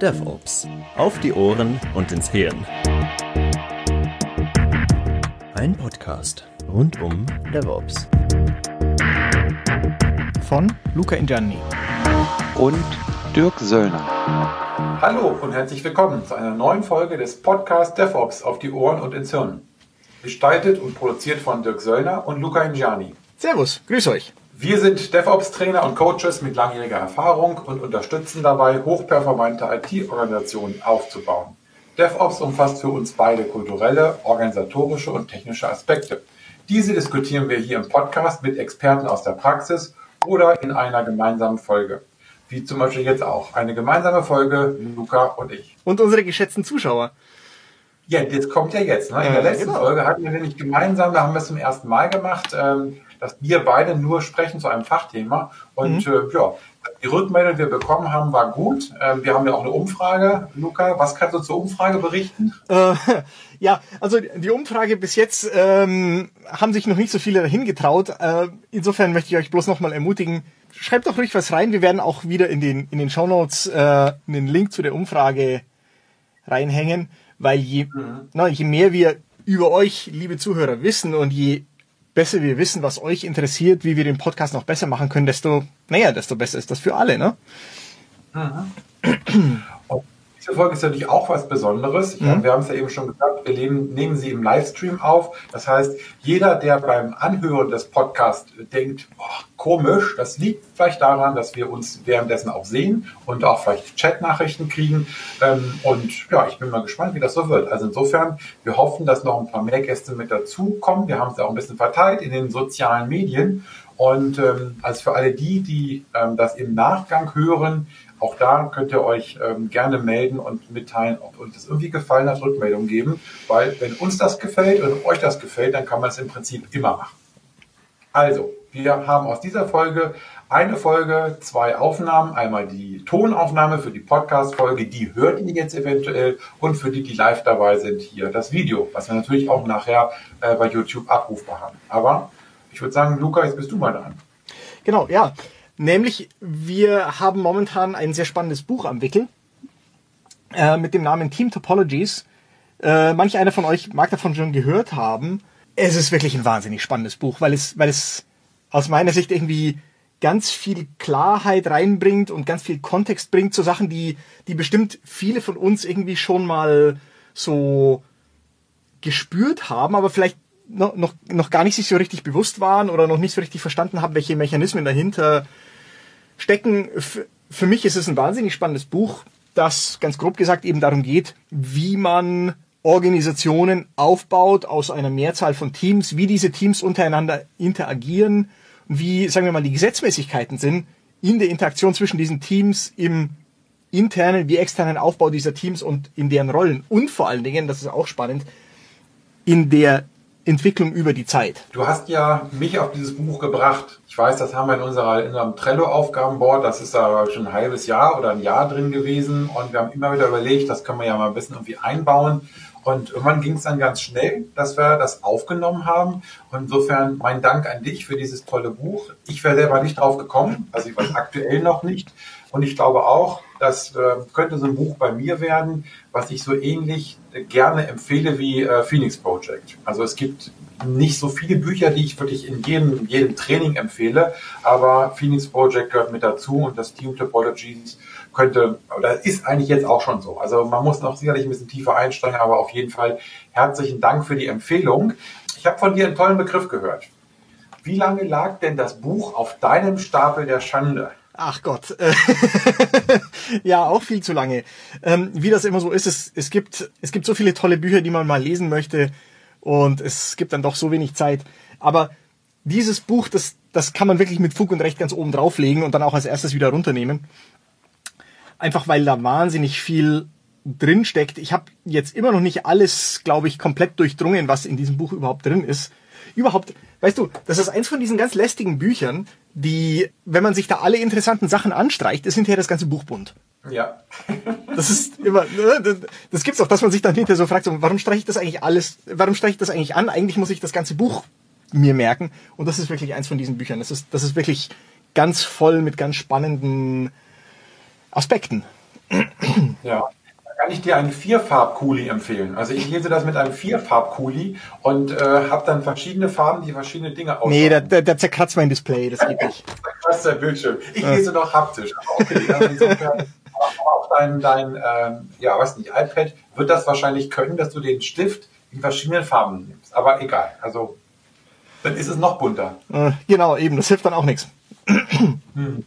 DevOps. Auf die Ohren und ins Hirn. Ein Podcast rund um DevOps. Von Luca Ingianni. Und Dirk Söllner. Hallo und herzlich willkommen zu einer neuen Folge des Podcasts DevOps auf die Ohren und ins Hirn. Gestaltet und produziert von Dirk Söllner und Luca Ingiani. Servus, grüß euch. Wir sind DevOps-Trainer und Coaches mit langjähriger Erfahrung und unterstützen dabei, hochperformante IT-Organisationen aufzubauen. DevOps umfasst für uns beide kulturelle, organisatorische und technische Aspekte. Diese diskutieren wir hier im Podcast mit Experten aus der Praxis oder in einer gemeinsamen Folge. Wie zum Beispiel jetzt auch. Eine gemeinsame Folge, Luca und ich. Und unsere geschätzten Zuschauer. Ja, das kommt ja jetzt. Ne? In der letzten genau. Folge hatten wir nämlich gemeinsam, da haben wir es zum ersten Mal gemacht, ähm, dass wir beide nur sprechen zu einem Fachthema. Und mhm. äh, ja, die Rückmeldung, die wir bekommen haben, war gut. Ähm, wir haben ja auch eine Umfrage. Luca, was kannst du zur Umfrage berichten? Äh, ja, also die Umfrage bis jetzt ähm, haben sich noch nicht so viele dahin getraut. Äh, insofern möchte ich euch bloß nochmal ermutigen, schreibt doch ruhig was rein. Wir werden auch wieder in den, in den Shownotes äh, einen Link zu der Umfrage reinhängen, weil je, mhm. na, je mehr wir über euch, liebe Zuhörer, wissen und je besser wir wissen, was euch interessiert, wie wir den Podcast noch besser machen können, desto, naja, desto besser ist das für alle, ne? Mhm. Diese Folge ist natürlich auch was Besonderes. Mhm. Wir haben es ja eben schon gesagt, wir leben, nehmen sie im Livestream auf. Das heißt, jeder, der beim Anhören des Podcasts denkt, boah, komisch, das liegt vielleicht daran, dass wir uns währenddessen auch sehen und auch vielleicht Chatnachrichten kriegen. Ähm, und ja, ich bin mal gespannt, wie das so wird. Also insofern, wir hoffen, dass noch ein paar mehr Gäste mit dazukommen. Wir haben es ja auch ein bisschen verteilt in den sozialen Medien. Und ähm, also für alle die, die ähm, das im Nachgang hören, auch da könnt ihr euch ähm, gerne melden und mitteilen, ob euch das irgendwie gefallen hat, Rückmeldung geben, weil wenn uns das gefällt und euch das gefällt, dann kann man es im Prinzip immer machen. Also, wir haben aus dieser Folge eine Folge, zwei Aufnahmen. Einmal die Tonaufnahme für die Podcast-Folge, die hört ihr jetzt eventuell. Und für die, die live dabei sind, hier das Video, was wir natürlich auch nachher äh, bei YouTube abrufbar haben. Aber ich würde sagen, Luca, jetzt bist du mal dran. Genau, ja. Nämlich, wir haben momentan ein sehr spannendes Buch am Wickel äh, mit dem Namen Team Topologies. Äh, manch einer von euch mag davon schon gehört haben. Es ist wirklich ein wahnsinnig spannendes Buch, weil es, weil es aus meiner Sicht irgendwie ganz viel Klarheit reinbringt und ganz viel Kontext bringt zu Sachen, die, die bestimmt viele von uns irgendwie schon mal so gespürt haben, aber vielleicht noch, noch, noch gar nicht sich so richtig bewusst waren oder noch nicht so richtig verstanden haben, welche Mechanismen dahinter stecken. Für mich ist es ein wahnsinnig spannendes Buch, das ganz grob gesagt eben darum geht, wie man Organisationen aufbaut aus einer Mehrzahl von Teams, wie diese Teams untereinander interagieren, wie, sagen wir mal, die Gesetzmäßigkeiten sind in der Interaktion zwischen diesen Teams im internen wie externen Aufbau dieser Teams und in deren Rollen und vor allen Dingen, das ist auch spannend, in der Entwicklung über die Zeit. Du hast ja mich auf dieses Buch gebracht. Ich weiß, das haben wir in, unserer, in unserem Trello-Aufgabenboard, das ist da schon ein halbes Jahr oder ein Jahr drin gewesen und wir haben immer wieder überlegt, das können wir ja mal ein bisschen irgendwie einbauen. Und irgendwann ging es dann ganz schnell, dass wir das aufgenommen haben. Und insofern mein Dank an dich für dieses tolle Buch. Ich wäre selber nicht drauf gekommen, also ich weiß aktuell noch nicht. Und ich glaube auch, das äh, könnte so ein Buch bei mir werden, was ich so ähnlich gerne empfehle wie äh, Phoenix Project. Also es gibt nicht so viele Bücher, die ich wirklich in jedem, jedem Training empfehle, aber Phoenix Project gehört mit dazu und das Team Topologies könnte, oder ist eigentlich jetzt auch schon so. Also man muss noch sicherlich ein bisschen tiefer einsteigen, aber auf jeden Fall herzlichen Dank für die Empfehlung. Ich habe von dir einen tollen Begriff gehört. Wie lange lag denn das Buch auf deinem Stapel der Schande? Ach Gott. ja, auch viel zu lange. Ähm, wie das immer so ist, es, es, gibt, es gibt so viele tolle Bücher, die man mal lesen möchte und es gibt dann doch so wenig Zeit. Aber dieses Buch, das, das kann man wirklich mit Fug und Recht ganz oben drauflegen und dann auch als erstes wieder runternehmen. Einfach weil da wahnsinnig viel drin steckt. Ich habe jetzt immer noch nicht alles, glaube ich, komplett durchdrungen, was in diesem Buch überhaupt drin ist. Überhaupt, weißt du, das ist eins von diesen ganz lästigen Büchern, die, wenn man sich da alle interessanten Sachen anstreicht, ist hinterher das ganze Buch bunt. Ja. das ist immer, ne, das gibt's auch, dass man sich dann hinterher so fragt, so, warum streiche ich das eigentlich alles, warum streiche ich das eigentlich an? Eigentlich muss ich das ganze Buch mir merken. Und das ist wirklich eins von diesen Büchern. Das ist, das ist wirklich ganz voll mit ganz spannenden Aspekten. Ja. Kann ich dir einen Vierfarb-Kuli empfehlen. Also ich lese das mit einem Vierfarb-Kuli und äh, habe dann verschiedene Farben, die verschiedene Dinge aussagen. Nee, da, da, da zerkratzt mein Display, das geht nicht. das ist der Bildschirm. Ich lese noch haptisch. Okay, also insofern auf dein, dein ähm, ja, weiß nicht, iPad wird das wahrscheinlich können, dass du den Stift in verschiedenen Farben nimmst. Aber egal. Also dann ist es noch bunter. Äh, genau, eben. Das hilft dann auch nichts. Hm.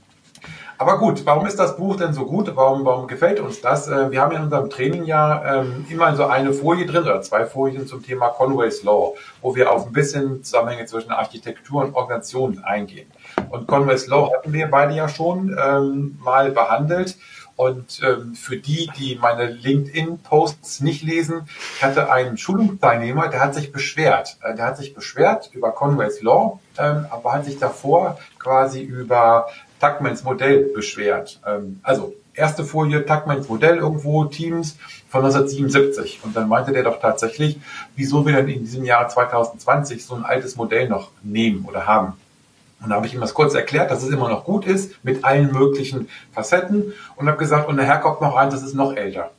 Aber gut, warum ist das Buch denn so gut? Warum, warum gefällt uns das? Äh, wir haben in unserem Training ja ähm, immer so eine Folie drin oder zwei Folien zum Thema Conway's Law, wo wir auf ein bisschen Zusammenhänge zwischen Architektur und Organisation eingehen. Und Conway's Law hatten wir beide ja schon ähm, mal behandelt. Und ähm, für die, die meine LinkedIn-Posts nicht lesen, ich hatte einen Schulungsteilnehmer, der hat sich beschwert. Äh, der hat sich beschwert über Conway's Law, aber hat sich davor quasi über Tuckmans Modell beschwert. Ähm, also erste Folie, Tuckmans Modell irgendwo, Teams von 1977. Und dann meinte der doch tatsächlich, wieso wir denn in diesem Jahr 2020 so ein altes Modell noch nehmen oder haben. Und da habe ich ihm das kurz erklärt, dass es immer noch gut ist, mit allen möglichen Facetten. Und habe gesagt, und nachher kommt noch eins, das ist noch älter.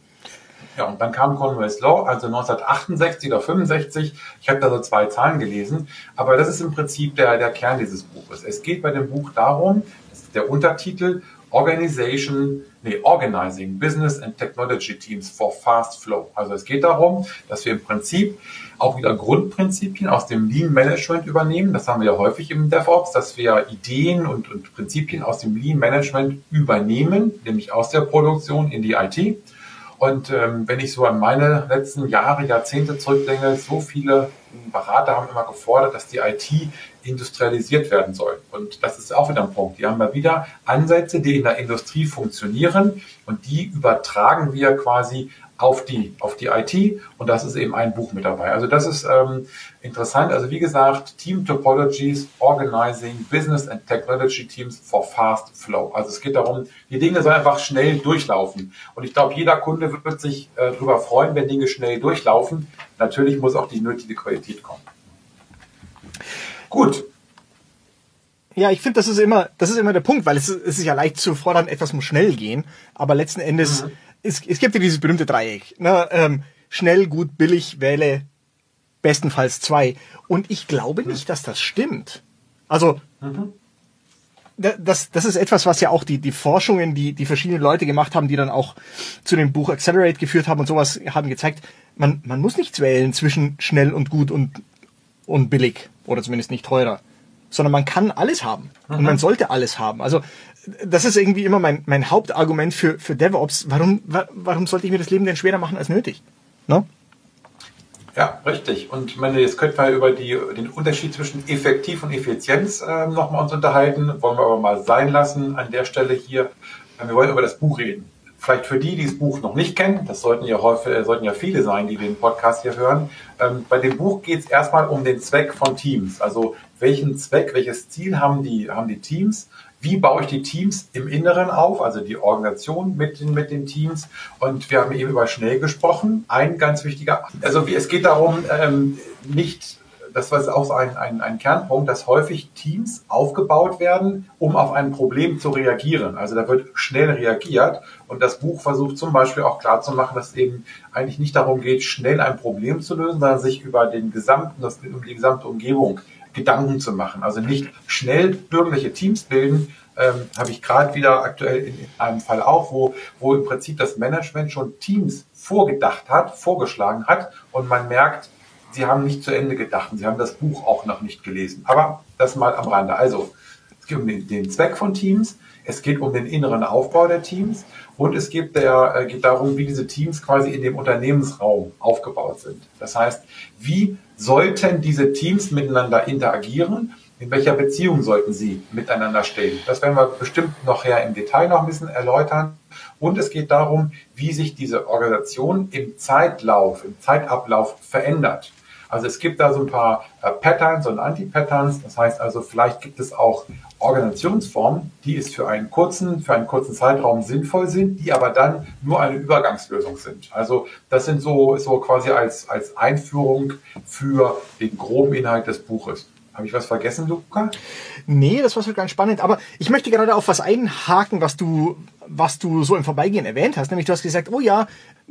Ja, und dann kam Conway's Law, also 1968 oder 65. Ich habe da so zwei Zahlen gelesen. Aber das ist im Prinzip der, der Kern dieses Buches. Es geht bei dem Buch darum, der Untertitel, Organization, nee, Organizing Business and Technology Teams for Fast Flow. Also es geht darum, dass wir im Prinzip auch wieder Grundprinzipien aus dem Lean Management übernehmen. Das haben wir ja häufig im DevOps, dass wir Ideen und, und Prinzipien aus dem Lean Management übernehmen, nämlich aus der Produktion in die IT. Und ähm, wenn ich so an meine letzten Jahre, Jahrzehnte zurückdenke, so viele Berater haben immer gefordert, dass die IT industrialisiert werden soll. Und das ist auch wieder ein Punkt. Die haben mal wieder Ansätze, die in der Industrie funktionieren und die übertragen wir quasi auf die, auf die IT und das ist eben ein Buch mit dabei. Also das ist ähm, interessant. Also wie gesagt, Team Topologies, Organizing, Business and Technology Teams for Fast Flow. Also es geht darum, die Dinge sollen einfach schnell durchlaufen. Und ich glaube, jeder Kunde wird sich äh, darüber freuen, wenn Dinge schnell durchlaufen. Natürlich muss auch die nötige Qualität kommen. Gut, ja, ich finde, das ist immer, das ist immer der Punkt, weil es, es ist ja leicht zu fordern, etwas muss schnell gehen, aber letzten Endes mhm es, es gibt ja dieses berühmte Dreieck. Ne? Ähm, schnell, gut, billig, wähle bestenfalls zwei. Und ich glaube nicht, dass das stimmt. Also, mhm. das, das ist etwas, was ja auch die, die Forschungen, die, die verschiedenen Leute gemacht haben, die dann auch zu dem Buch Accelerate geführt haben und sowas, haben gezeigt, man, man muss nichts wählen zwischen schnell und gut und, und billig. Oder zumindest nicht teurer. Sondern man kann alles haben. Mhm. Und man sollte alles haben. Also das ist irgendwie immer mein, mein Hauptargument für, für DevOps. Warum, warum sollte ich mir das Leben denn schwerer machen als nötig? No? Ja, richtig. Und meine, jetzt könnten wir über die, den Unterschied zwischen effektiv und Effizienz äh, nochmal uns unterhalten. Wollen wir aber mal sein lassen an der Stelle hier. Wir wollen über das Buch reden. Vielleicht für die, die das Buch noch nicht kennen, das sollten ja häufig, äh, sollten ja viele sein, die den Podcast hier hören. Ähm, bei dem Buch geht es erstmal um den Zweck von Teams. Also welchen Zweck, welches Ziel haben die, haben die Teams? wie baue ich die Teams im Inneren auf, also die Organisation mit den, mit den Teams. Und wir haben eben über schnell gesprochen. Ein ganz wichtiger, also es geht darum, ähm, nicht, das war auch ein, ein, ein Kernpunkt, dass häufig Teams aufgebaut werden, um auf ein Problem zu reagieren. Also da wird schnell reagiert. Und das Buch versucht zum Beispiel auch klarzumachen, dass es eben eigentlich nicht darum geht, schnell ein Problem zu lösen, sondern sich über den gesamten, das, um die gesamte Umgebung Gedanken zu machen. Also nicht schnell irgendwelche Teams bilden, ähm, habe ich gerade wieder aktuell in, in, einem Fall auch, wo, wo im Prinzip das Management schon Teams vorgedacht hat, vorgeschlagen hat und man merkt, sie haben nicht zu Ende gedacht und sie haben das Buch auch noch nicht gelesen. Aber das mal am Rande. Also, es geht um den, den Zweck von Teams, es geht um den inneren Aufbau der Teams und es geht, der, äh, geht darum, wie diese Teams quasi in dem Unternehmensraum aufgebaut sind. Das heißt, wie sollten diese Teams miteinander interagieren? In welcher Beziehung sollten sie miteinander stehen? Das werden wir bestimmt noch her im Detail noch ein bisschen erläutern. Und es geht darum, wie sich diese Organisation im Zeitlauf, im Zeitablauf verändert. Also es gibt da so ein paar äh, Patterns und Anti-Patterns. Das heißt also, vielleicht gibt es auch Organisationsformen, die es für einen kurzen, für einen kurzen Zeitraum sinnvoll sind, die aber dann nur eine Übergangslösung sind. Also das sind so, so quasi als, als Einführung für den groben Inhalt des Buches. Habe ich was vergessen, Luca? Nee, das war so ganz spannend. Aber ich möchte gerade auf was einhaken, was du, was du so im Vorbeigehen erwähnt hast. Nämlich du hast gesagt, oh ja,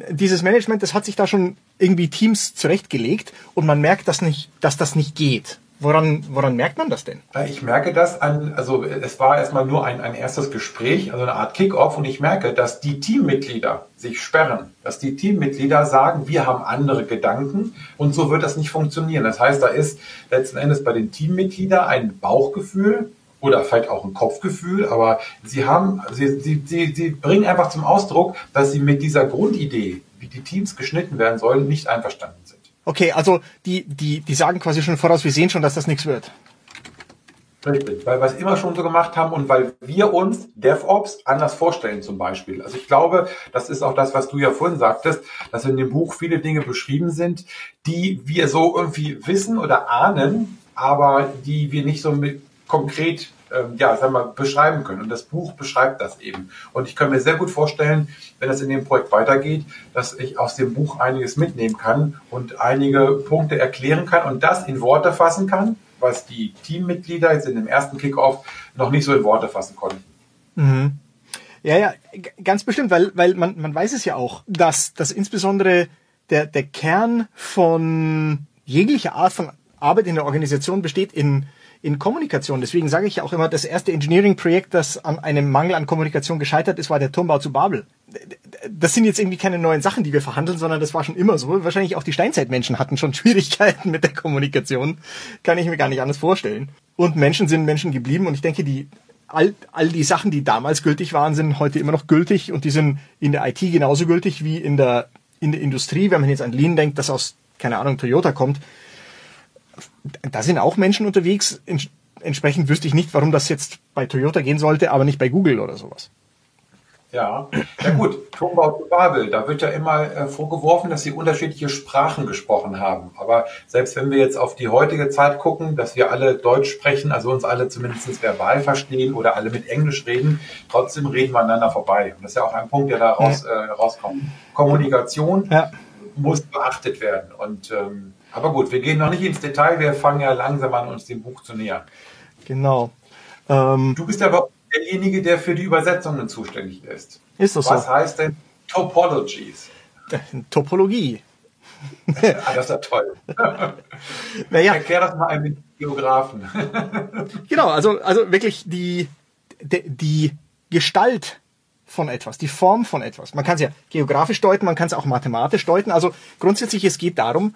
dieses Management, das hat sich da schon irgendwie Teams zurechtgelegt und man merkt, dass nicht, dass das nicht geht. Woran, woran merkt man das denn? Ich merke das an, also es war erstmal nur ein, ein erstes Gespräch, also eine Art Kick-off und ich merke, dass die Teammitglieder sich sperren, dass die Teammitglieder sagen, wir haben andere Gedanken und so wird das nicht funktionieren. Das heißt, da ist letzten Endes bei den Teammitgliedern ein Bauchgefühl, oder vielleicht auch ein Kopfgefühl, aber sie haben, sie, sie, sie, sie bringen einfach zum Ausdruck, dass sie mit dieser Grundidee, wie die Teams geschnitten werden sollen, nicht einverstanden sind. Okay, also die, die, die sagen quasi schon voraus, wir sehen schon, dass das nichts wird. Richtig, weil wir es immer schon so gemacht haben und weil wir uns DevOps anders vorstellen zum Beispiel. Also ich glaube, das ist auch das, was du ja vorhin sagtest, dass in dem Buch viele Dinge beschrieben sind, die wir so irgendwie wissen oder ahnen, aber die wir nicht so mit konkret ähm, ja, sagen wir, beschreiben können. Und das Buch beschreibt das eben. Und ich kann mir sehr gut vorstellen, wenn es in dem Projekt weitergeht, dass ich aus dem Buch einiges mitnehmen kann und einige Punkte erklären kann und das in Worte fassen kann, was die Teammitglieder jetzt in dem ersten Kickoff noch nicht so in Worte fassen konnten. Mhm. Ja, ja, ganz bestimmt, weil, weil man, man weiß es ja auch, dass, dass insbesondere der, der Kern von jeglicher Art von Arbeit in der Organisation besteht in in Kommunikation. Deswegen sage ich ja auch immer, das erste Engineering-Projekt, das an einem Mangel an Kommunikation gescheitert ist, war der Turmbau zu Babel. Das sind jetzt irgendwie keine neuen Sachen, die wir verhandeln, sondern das war schon immer so. Wahrscheinlich auch die Steinzeitmenschen hatten schon Schwierigkeiten mit der Kommunikation. Kann ich mir gar nicht anders vorstellen. Und Menschen sind Menschen geblieben und ich denke, die all, all die Sachen, die damals gültig waren, sind heute immer noch gültig und die sind in der IT genauso gültig wie in der, in der Industrie. Wenn man jetzt an Lean denkt, das aus, keine Ahnung, Toyota kommt, da sind auch Menschen unterwegs. Entsprechend wüsste ich nicht, warum das jetzt bei Toyota gehen sollte, aber nicht bei Google oder sowas. Ja, ja gut, Turmbau zu Babel, da wird ja immer äh, vorgeworfen, dass sie unterschiedliche Sprachen gesprochen haben. Aber selbst wenn wir jetzt auf die heutige Zeit gucken, dass wir alle Deutsch sprechen, also uns alle zumindest verbal verstehen oder alle mit Englisch reden, trotzdem reden wir aneinander vorbei. Und das ist ja auch ein Punkt, der da raus, äh, rauskommt. Kommunikation ja. muss beachtet werden. Und ähm, aber gut, wir gehen noch nicht ins Detail, wir fangen ja langsam an, uns dem Buch zu nähern. Genau. Ähm, du bist aber derjenige, der für die Übersetzungen zuständig ist. Ist das Was so? Was heißt denn Topologies? Topologie. ah, das ist ja toll. naja. Erklär das mal einem Geografen. genau, also, also wirklich die, die, die Gestalt von etwas, die Form von etwas. Man kann es ja geografisch deuten, man kann es auch mathematisch deuten. Also grundsätzlich, es geht darum,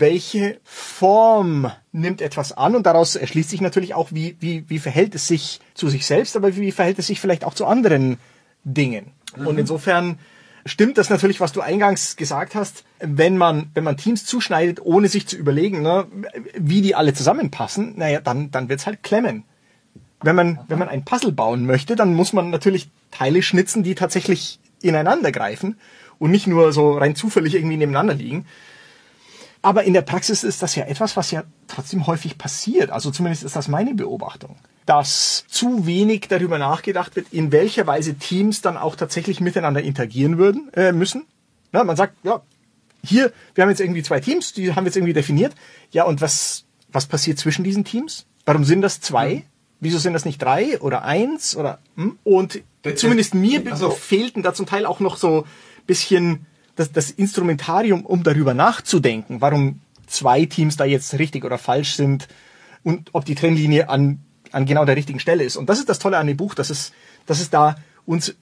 welche Form nimmt etwas an und daraus erschließt sich natürlich auch, wie, wie, wie verhält es sich zu sich selbst, aber wie verhält es sich vielleicht auch zu anderen Dingen. Mhm. Und insofern stimmt das natürlich, was du eingangs gesagt hast, wenn man, wenn man Teams zuschneidet, ohne sich zu überlegen, ne, wie die alle zusammenpassen, naja, dann, dann wird's halt klemmen. Wenn man, wenn man ein Puzzle bauen möchte, dann muss man natürlich Teile schnitzen, die tatsächlich ineinander greifen und nicht nur so rein zufällig irgendwie nebeneinander liegen. Aber in der Praxis ist das ja etwas, was ja trotzdem häufig passiert. Also zumindest ist das meine Beobachtung. Dass zu wenig darüber nachgedacht wird, in welcher Weise Teams dann auch tatsächlich miteinander interagieren würden, äh, müssen. Ja, man sagt, ja, hier, wir haben jetzt irgendwie zwei Teams, die haben wir jetzt irgendwie definiert. Ja, und was, was passiert zwischen diesen Teams? Warum sind das zwei? Hm. Wieso sind das nicht drei oder eins oder hm? und zumindest mir also, fehlten da zum Teil auch noch so bisschen das, das Instrumentarium, um darüber nachzudenken, warum zwei Teams da jetzt richtig oder falsch sind und ob die Trennlinie an, an genau der richtigen Stelle ist. Und das ist das Tolle an dem Buch, dass es, dass es da uns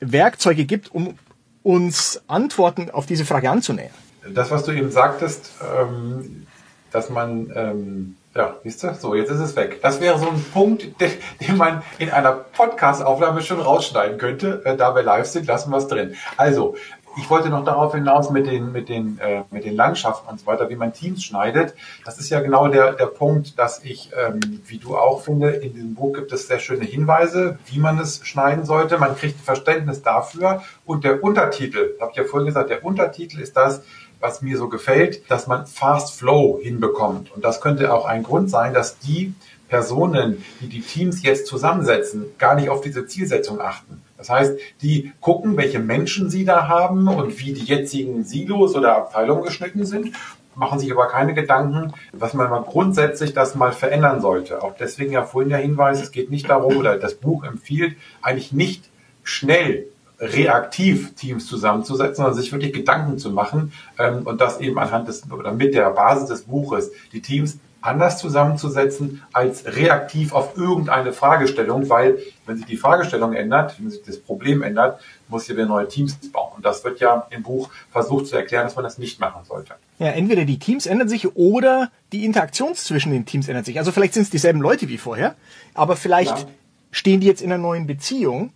Werkzeuge gibt, um uns Antworten auf diese Frage anzunähern. Das, was du eben sagtest, ähm, dass man, ähm, ja, siehst du, so, jetzt ist es weg. Das wäre so ein Punkt, den, den man in einer Podcast-Aufnahme schon rausschneiden könnte. Äh, da wir live sind, lassen wir es drin. Also, ich wollte noch darauf hinaus mit den, mit den, äh, mit den Landschaften und so weiter, wie man Teams schneidet. Das ist ja genau der, der Punkt, dass ich, ähm, wie du auch finde, in diesem Buch gibt es sehr schöne Hinweise, wie man es schneiden sollte. Man kriegt ein Verständnis dafür. Und der Untertitel, habe ich ja vorhin gesagt, der Untertitel ist das, was mir so gefällt, dass man Fast Flow hinbekommt. Und das könnte auch ein Grund sein, dass die Personen, die die Teams jetzt zusammensetzen, gar nicht auf diese Zielsetzung achten. Das heißt, die gucken, welche Menschen sie da haben und wie die jetzigen Silos oder Abteilungen geschnitten sind, machen sich aber keine Gedanken, was man mal grundsätzlich das mal verändern sollte. Auch deswegen ja vorhin der Hinweis, es geht nicht darum, oder das Buch empfiehlt, eigentlich nicht schnell reaktiv Teams zusammenzusetzen, sondern sich wirklich Gedanken zu machen ähm, und das eben anhand des oder mit der Basis des Buches die Teams anders zusammenzusetzen als reaktiv auf irgendeine Fragestellung, weil wenn sich die Fragestellung ändert, wenn sich das Problem ändert, muss hier wieder neue Teams bauen. Und das wird ja im Buch versucht zu erklären, dass man das nicht machen sollte. Ja, entweder die Teams ändern sich oder die Interaktion zwischen den Teams ändert sich. Also vielleicht sind es dieselben Leute wie vorher, aber vielleicht ja. stehen die jetzt in einer neuen Beziehung.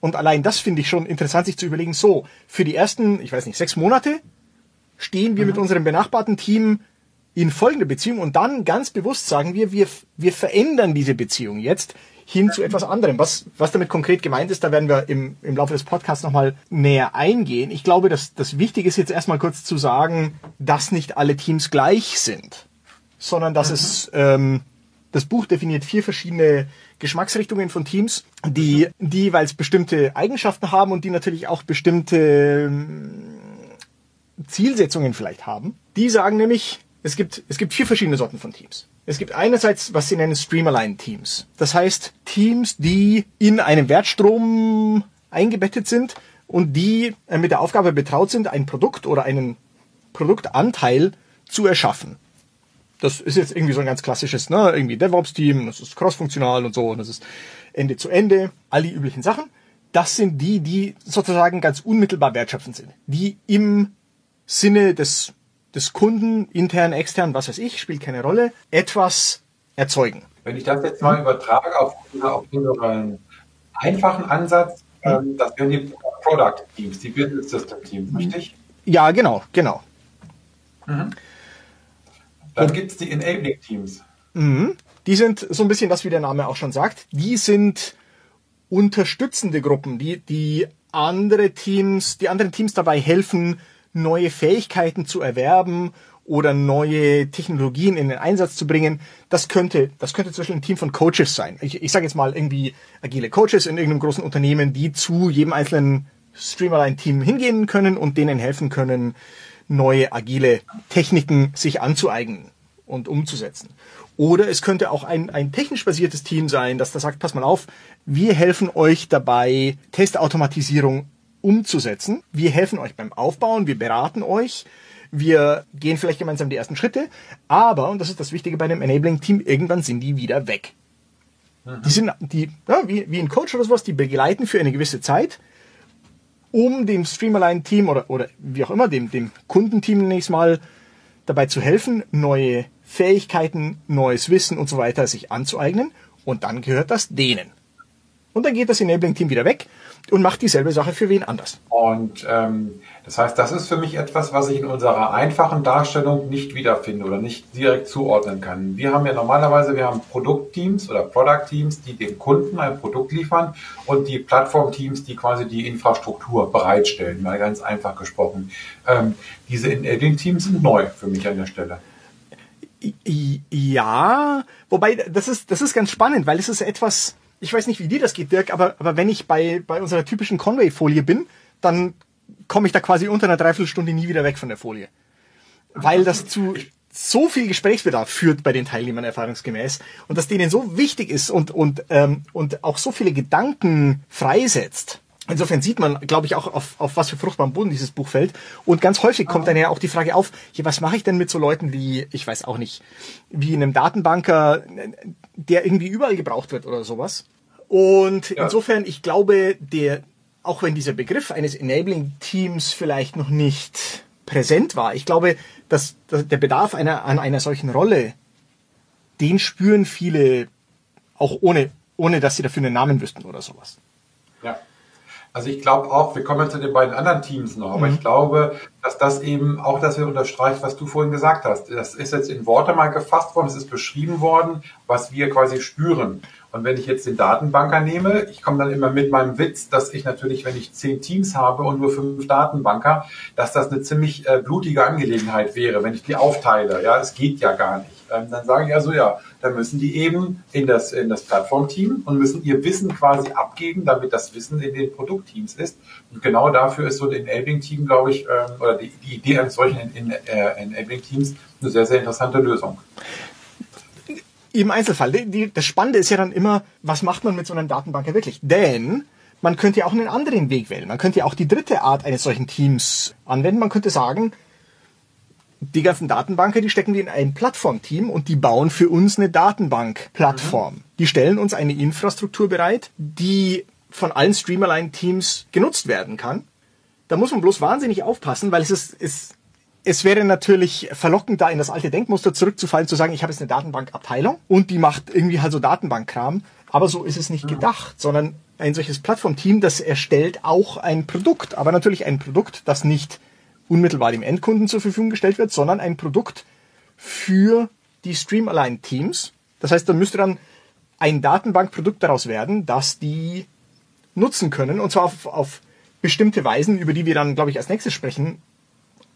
Und allein das finde ich schon interessant, sich zu überlegen, so, für die ersten, ich weiß nicht, sechs Monate stehen wir mhm. mit unserem benachbarten Team in folgende Beziehung und dann ganz bewusst sagen wir, wir, wir verändern diese Beziehung jetzt hin zu etwas anderem. Was, was damit konkret gemeint ist, da werden wir im, im Laufe des Podcasts nochmal näher eingehen. Ich glaube, dass das Wichtige ist jetzt erstmal kurz zu sagen, dass nicht alle Teams gleich sind, sondern dass mhm. es, ähm, das Buch definiert vier verschiedene Geschmacksrichtungen von Teams, die, die jeweils bestimmte Eigenschaften haben und die natürlich auch bestimmte ähm, Zielsetzungen vielleicht haben. Die sagen nämlich, es gibt, es gibt vier verschiedene Sorten von Teams. Es gibt einerseits, was sie nennen Streamerline-Teams. Das heißt, Teams, die in einem Wertstrom eingebettet sind und die äh, mit der Aufgabe betraut sind, ein Produkt oder einen Produktanteil zu erschaffen. Das ist jetzt irgendwie so ein ganz klassisches, ne, irgendwie DevOps-Team, das ist cross-funktional und so, und das ist Ende zu Ende, all die üblichen Sachen. Das sind die, die sozusagen ganz unmittelbar wertschöpfend sind, die im Sinne des des Kunden, intern, extern, was weiß ich, spielt keine Rolle, etwas erzeugen. Wenn ich das jetzt mal übertrage auf, auf unseren einfachen Ansatz, ähm, das wären die Product Teams, die Business System Teams, richtig? Ja, genau, genau. Mhm. Dann gibt es die Enabling Teams. Mhm. Die sind so ein bisschen das, wie der Name auch schon sagt. Die sind unterstützende Gruppen, die, die andere Teams, die anderen Teams dabei helfen, neue Fähigkeiten zu erwerben oder neue Technologien in den Einsatz zu bringen. Das könnte, das könnte zum Beispiel ein Team von Coaches sein. Ich, ich sage jetzt mal irgendwie agile Coaches in irgendeinem großen Unternehmen, die zu jedem einzelnen Streamline-Team hingehen können und denen helfen können, neue agile Techniken sich anzueignen und umzusetzen. Oder es könnte auch ein, ein technisch basiertes Team sein, das da sagt, pass mal auf, wir helfen euch dabei, Testautomatisierung umzusetzen. Wir helfen euch beim Aufbauen, wir beraten euch, wir gehen vielleicht gemeinsam die ersten Schritte, aber, und das ist das Wichtige bei dem Enabling-Team, irgendwann sind die wieder weg. Mhm. Die sind, die, ja, wie, wie ein Coach oder sowas, die begleiten für eine gewisse Zeit, um dem Streamerline-Team oder, oder wie auch immer, dem, dem Kundenteam nächstes Mal dabei zu helfen, neue Fähigkeiten, neues Wissen und so weiter sich anzueignen. Und dann gehört das denen. Und dann geht das Enabling-Team wieder weg und macht dieselbe Sache für wen anders. Und ähm, das heißt, das ist für mich etwas, was ich in unserer einfachen Darstellung nicht wiederfinde oder nicht direkt zuordnen kann. Wir haben ja normalerweise, wir haben Produktteams oder Product-Teams, die dem Kunden ein Produkt liefern und die Plattform-Teams, die quasi die Infrastruktur bereitstellen, mal ganz einfach gesprochen. Ähm, diese Enabling-Teams sind neu für mich an der Stelle. Ja, wobei das ist, das ist ganz spannend, weil es ist etwas, ich weiß nicht, wie dir das geht, Dirk, aber, aber wenn ich bei, bei unserer typischen Conway-Folie bin, dann komme ich da quasi unter einer Dreiviertelstunde nie wieder weg von der Folie. Weil das zu so viel Gesprächsbedarf führt bei den Teilnehmern erfahrungsgemäß und dass denen so wichtig ist und, und, ähm, und auch so viele Gedanken freisetzt. Insofern sieht man, glaube ich, auch auf, auf was für fruchtbaren Boden dieses Buch fällt. Und ganz häufig kommt dann ja auch die Frage auf, hier, was mache ich denn mit so Leuten wie, ich weiß auch nicht, wie einem Datenbanker, der irgendwie überall gebraucht wird oder sowas. Und ja. insofern, ich glaube, der, auch wenn dieser Begriff eines Enabling Teams vielleicht noch nicht präsent war, ich glaube, dass, dass der Bedarf einer, an einer solchen Rolle, den spüren viele auch ohne, ohne dass sie dafür einen Namen wüssten oder sowas. Ja. Also ich glaube auch, wir kommen zu den beiden anderen Teams noch, aber mhm. ich glaube, dass das eben auch, dass wir unterstreicht, was du vorhin gesagt hast. Das ist jetzt in Worte mal gefasst worden, es ist beschrieben worden, was wir quasi spüren. Und wenn ich jetzt den Datenbanker nehme, ich komme dann immer mit meinem Witz, dass ich natürlich, wenn ich zehn Teams habe und nur fünf Datenbanker, dass das eine ziemlich äh, blutige Angelegenheit wäre, wenn ich die aufteile. Ja, es geht ja gar nicht. Ähm, dann sage ich also ja, dann müssen die eben in das, in das Plattformteam und müssen ihr Wissen quasi abgeben, damit das Wissen in den Produktteams ist. Und genau dafür ist so ein Enabling-Team, glaube ich, ähm, oder die, die Idee eines solchen äh, Enabling-Teams eine sehr, sehr interessante Lösung. Im Einzelfall. Die, das Spannende ist ja dann immer, was macht man mit so einer Datenbank ja wirklich? Denn man könnte ja auch einen anderen Weg wählen. Man könnte ja auch die dritte Art eines solchen Teams anwenden. Man könnte sagen, die ganzen Datenbanker, die stecken wir in ein Plattformteam und die bauen für uns eine Datenbank-Plattform. Mhm. Die stellen uns eine Infrastruktur bereit, die von allen Streamerline-Teams genutzt werden kann. Da muss man bloß wahnsinnig aufpassen, weil es ist, ist es wäre natürlich verlockend, da in das alte Denkmuster zurückzufallen, zu sagen, ich habe jetzt eine Datenbankabteilung und die macht irgendwie halt so Datenbankkram. Aber so ist es nicht gedacht, sondern ein solches Plattformteam, das erstellt auch ein Produkt. Aber natürlich ein Produkt, das nicht unmittelbar dem Endkunden zur Verfügung gestellt wird, sondern ein Produkt für die Stream-Align-Teams. Das heißt, da müsste dann ein Datenbankprodukt daraus werden, das die nutzen können. Und zwar auf, auf bestimmte Weisen, über die wir dann, glaube ich, als nächstes sprechen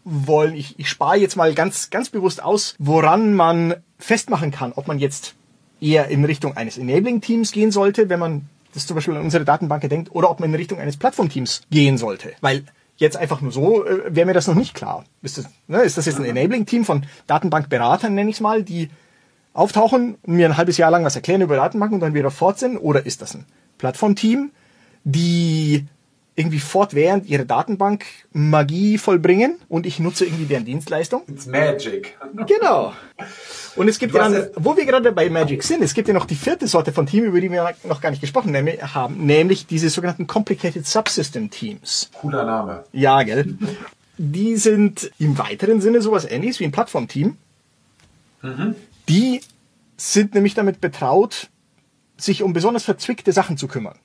wollen. Ich, ich spare jetzt mal ganz, ganz bewusst aus, woran man festmachen kann, ob man jetzt eher in Richtung eines Enabling-Teams gehen sollte, wenn man das zum Beispiel an unsere Datenbank denkt, oder ob man in Richtung eines Plattform-Teams gehen sollte. Weil jetzt einfach nur so äh, wäre mir das noch nicht klar. Ist das, ne, ist das jetzt ein Enabling-Team von Datenbankberatern, nenne ich es mal, die auftauchen und mir ein halbes Jahr lang was erklären über Datenbanken und dann wieder fort sind? Oder ist das ein Plattform-Team, die irgendwie fortwährend ihre Datenbank Magie vollbringen und ich nutze irgendwie deren Dienstleistung. It's Magic. Genau. Und es gibt ja dann, wo wir gerade bei Magic sind, es gibt ja noch die vierte Sorte von Team, über die wir noch gar nicht gesprochen haben, nämlich diese sogenannten Complicated Subsystem Teams. Cooler Name. Ja, gell. Die sind im weiteren Sinne sowas ähnliches wie ein Plattformteam. Mhm. Die sind nämlich damit betraut, sich um besonders verzwickte Sachen zu kümmern.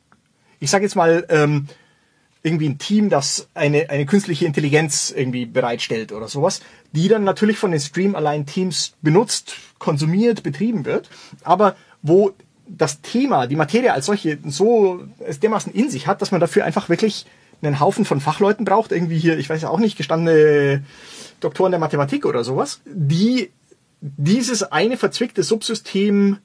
Ich sage jetzt mal, ähm, irgendwie ein Team, das eine, eine künstliche Intelligenz irgendwie bereitstellt oder sowas, die dann natürlich von den Stream-Align-Teams benutzt, konsumiert, betrieben wird, aber wo das Thema, die Materie als solche so es dermaßen in sich hat, dass man dafür einfach wirklich einen Haufen von Fachleuten braucht, irgendwie hier, ich weiß ja auch nicht, gestandene Doktoren der Mathematik oder sowas, die dieses eine verzwickte Subsystem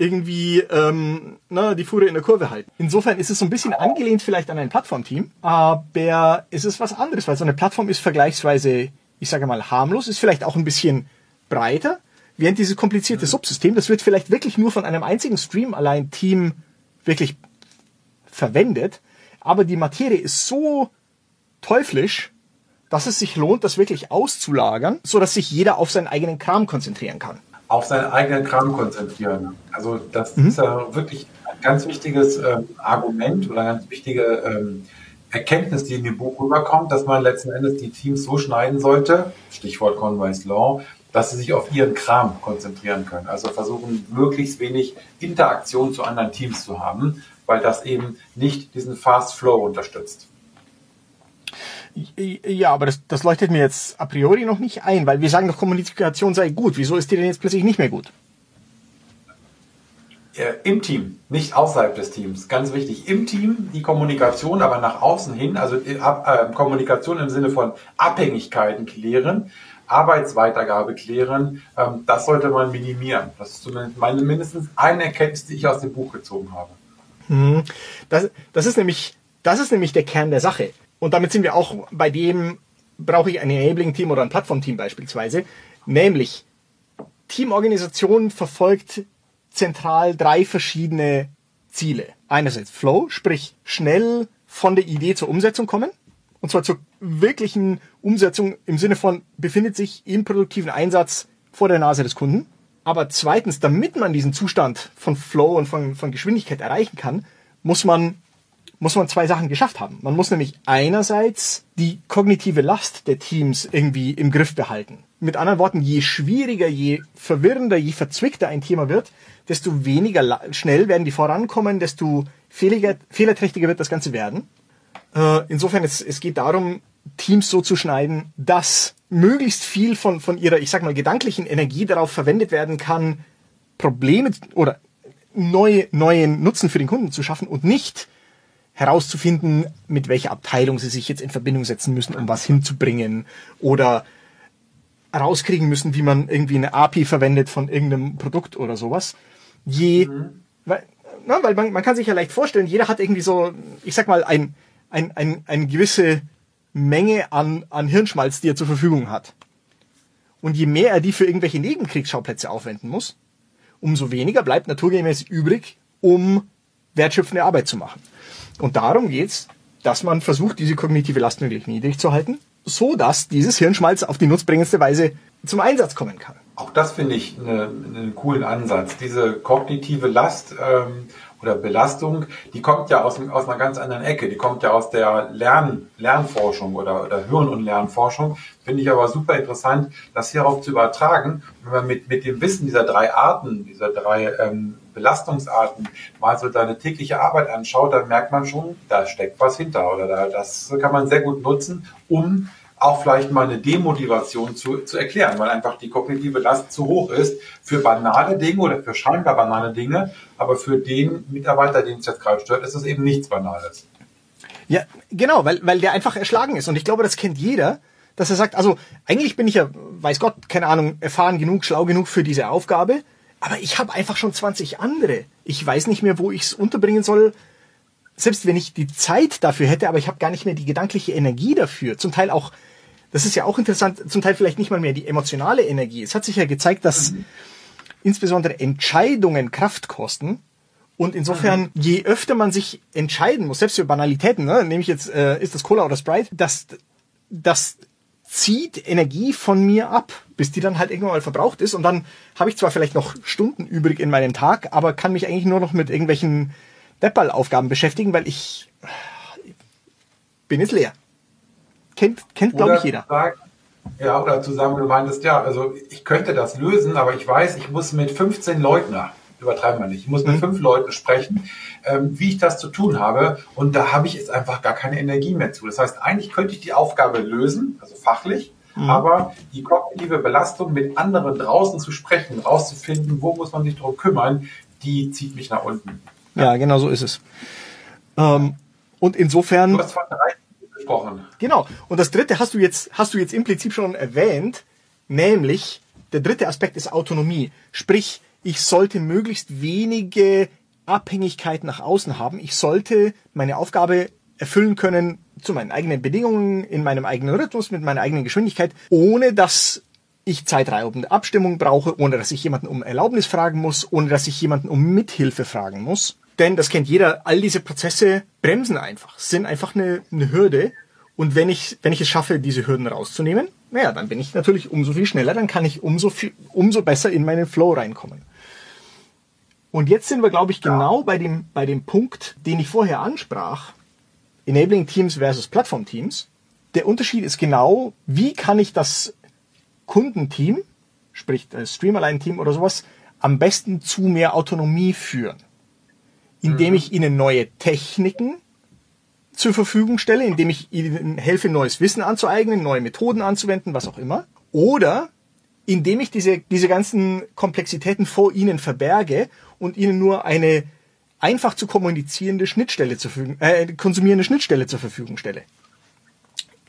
irgendwie ähm, na, die Fuhre in der Kurve halten. Insofern ist es so ein bisschen angelehnt vielleicht an ein Plattformteam, aber es ist was anderes, weil so eine Plattform ist vergleichsweise, ich sage mal, harmlos, ist vielleicht auch ein bisschen breiter, während dieses komplizierte Subsystem, das wird vielleicht wirklich nur von einem einzigen Stream-Allein-Team wirklich verwendet, aber die Materie ist so teuflisch, dass es sich lohnt, das wirklich auszulagern, so dass sich jeder auf seinen eigenen Kram konzentrieren kann auf seinen eigenen Kram konzentrieren. Also das mhm. ist ja wirklich ein ganz wichtiges ähm, Argument oder eine ganz wichtige ähm, Erkenntnis, die in dem Buch rüberkommt, dass man letzten Endes die Teams so schneiden sollte, Stichwort Conway's Law, dass sie sich auf ihren Kram konzentrieren können. Also versuchen, möglichst wenig Interaktion zu anderen Teams zu haben, weil das eben nicht diesen Fast Flow unterstützt. Ja, aber das, das leuchtet mir jetzt a priori noch nicht ein, weil wir sagen doch, Kommunikation sei gut. Wieso ist die denn jetzt plötzlich nicht mehr gut? Im Team, nicht außerhalb des Teams. Ganz wichtig. Im Team die Kommunikation, aber nach außen hin, also äh, äh, Kommunikation im Sinne von Abhängigkeiten klären, Arbeitsweitergabe klären, ähm, das sollte man minimieren. Das ist zumindest meine mindestens eine Erkenntnis, die ich aus dem Buch gezogen habe. Hm. Das, das ist nämlich, das ist nämlich der Kern der Sache. Und damit sind wir auch bei dem, brauche ich ein Enabling-Team oder ein Plattform-Team beispielsweise. Nämlich, Teamorganisation verfolgt zentral drei verschiedene Ziele. Einerseits Flow, sprich schnell von der Idee zur Umsetzung kommen. Und zwar zur wirklichen Umsetzung im Sinne von befindet sich im produktiven Einsatz vor der Nase des Kunden. Aber zweitens, damit man diesen Zustand von Flow und von, von Geschwindigkeit erreichen kann, muss man muss man zwei Sachen geschafft haben. Man muss nämlich einerseits die kognitive Last der Teams irgendwie im Griff behalten. Mit anderen Worten, je schwieriger, je verwirrender, je verzwickter ein Thema wird, desto weniger schnell werden die vorankommen, desto fehlerträchtiger wird das Ganze werden. Äh, insofern, es, es geht darum, Teams so zu schneiden, dass möglichst viel von, von ihrer, ich sag mal, gedanklichen Energie darauf verwendet werden kann, Probleme oder neue, neuen Nutzen für den Kunden zu schaffen und nicht herauszufinden, mit welcher Abteilung sie sich jetzt in Verbindung setzen müssen, um was hinzubringen oder rauskriegen müssen, wie man irgendwie eine API verwendet von irgendeinem Produkt oder sowas. Je, mhm. weil, na, weil man, man kann sich ja leicht vorstellen, jeder hat irgendwie so, ich sag mal, ein, ein, ein, eine gewisse Menge an, an Hirnschmalz, die er zur Verfügung hat. Und je mehr er die für irgendwelche Nebenkriegsschauplätze aufwenden muss, umso weniger bleibt naturgemäß übrig, um wertschöpfende Arbeit zu machen. Und darum geht's, dass man versucht, diese kognitive Last möglichst niedrig zu halten, so dass dieses Hirnschmalz auf die nutzbringendste Weise zum Einsatz kommen kann. Auch das finde ich einen, einen coolen Ansatz. Diese kognitive Last ähm, oder Belastung, die kommt ja aus, aus einer ganz anderen Ecke. Die kommt ja aus der Lern, Lernforschung oder, oder Hirn- und Lernforschung. Finde ich aber super interessant, das hierauf zu übertragen. Wenn man mit, mit dem Wissen dieser drei Arten, dieser drei ähm, Belastungsarten mal so deine tägliche Arbeit anschaut, dann merkt man schon, da steckt was hinter oder da, das kann man sehr gut nutzen, um auch vielleicht mal eine Demotivation zu, zu erklären, weil einfach die kognitive Last zu hoch ist für banale Dinge oder für scheinbar banale Dinge, aber für den Mitarbeiter, den es jetzt gerade stört, ist es eben nichts Banales. Ja, genau, weil, weil der einfach erschlagen ist. Und ich glaube, das kennt jeder, dass er sagt, also eigentlich bin ich ja, weiß Gott, keine Ahnung, erfahren genug, schlau genug für diese Aufgabe, aber ich habe einfach schon 20 andere. Ich weiß nicht mehr, wo ich es unterbringen soll. Selbst wenn ich die Zeit dafür hätte, aber ich habe gar nicht mehr die gedankliche Energie dafür. Zum Teil auch, das ist ja auch interessant, zum Teil vielleicht nicht mal mehr die emotionale Energie. Es hat sich ja gezeigt, dass mhm. insbesondere Entscheidungen Kraft kosten. Und insofern, mhm. je öfter man sich entscheiden muss, selbst für Banalitäten, ne, nehme ich jetzt, äh, ist das Cola oder Sprite, dass das zieht Energie von mir ab, bis die dann halt irgendwann mal verbraucht ist. Und dann habe ich zwar vielleicht noch Stunden übrig in meinem Tag, aber kann mich eigentlich nur noch mit irgendwelchen Depperl-Aufgaben beschäftigen, weil ich bin jetzt leer. Kennt, kennt glaube ich, jeder. Sagen, ja, oder zusammen, du meintest, ja, also ich könnte das lösen, aber ich weiß, ich muss mit 15 Leuten übertreiben wir nicht. Ich muss mit mhm. fünf Leuten sprechen, ähm, wie ich das zu tun habe. Und da habe ich jetzt einfach gar keine Energie mehr zu. Das heißt, eigentlich könnte ich die Aufgabe lösen, also fachlich, mhm. aber die kognitive Belastung, mit anderen draußen zu sprechen, rauszufinden, wo muss man sich darum kümmern, die zieht mich nach unten. Ja, genau so ist es. Ähm, und insofern. Du hast von drei gesprochen. Genau. Und das dritte hast du jetzt, hast du jetzt implizit schon erwähnt, nämlich der dritte Aspekt ist Autonomie. Sprich, ich sollte möglichst wenige Abhängigkeit nach außen haben. Ich sollte meine Aufgabe erfüllen können zu meinen eigenen Bedingungen, in meinem eigenen Rhythmus, mit meiner eigenen Geschwindigkeit, ohne dass ich zeitraubende Abstimmung brauche, ohne dass ich jemanden um Erlaubnis fragen muss, ohne dass ich jemanden um Mithilfe fragen muss. Denn das kennt jeder, all diese Prozesse bremsen einfach, sind einfach eine, eine Hürde. Und wenn ich, wenn ich es schaffe, diese Hürden rauszunehmen, naja, dann bin ich natürlich umso viel schneller, dann kann ich umso viel, umso besser in meinen Flow reinkommen. Und jetzt sind wir, glaube ich, genau bei dem, bei dem Punkt, den ich vorher ansprach. Enabling Teams versus Plattform Teams. Der Unterschied ist genau, wie kann ich das Kundenteam, sprich das Streamerline-Team oder sowas, am besten zu mehr Autonomie führen. Indem mhm. ich ihnen neue Techniken zur Verfügung stelle, indem ich ihnen helfe, neues Wissen anzueignen, neue Methoden anzuwenden, was auch immer. Oder indem ich diese, diese ganzen Komplexitäten vor ihnen verberge und ihnen nur eine einfach zu kommunizierende Schnittstelle zur Verfügung, äh, konsumierende Schnittstelle zur Verfügung stelle.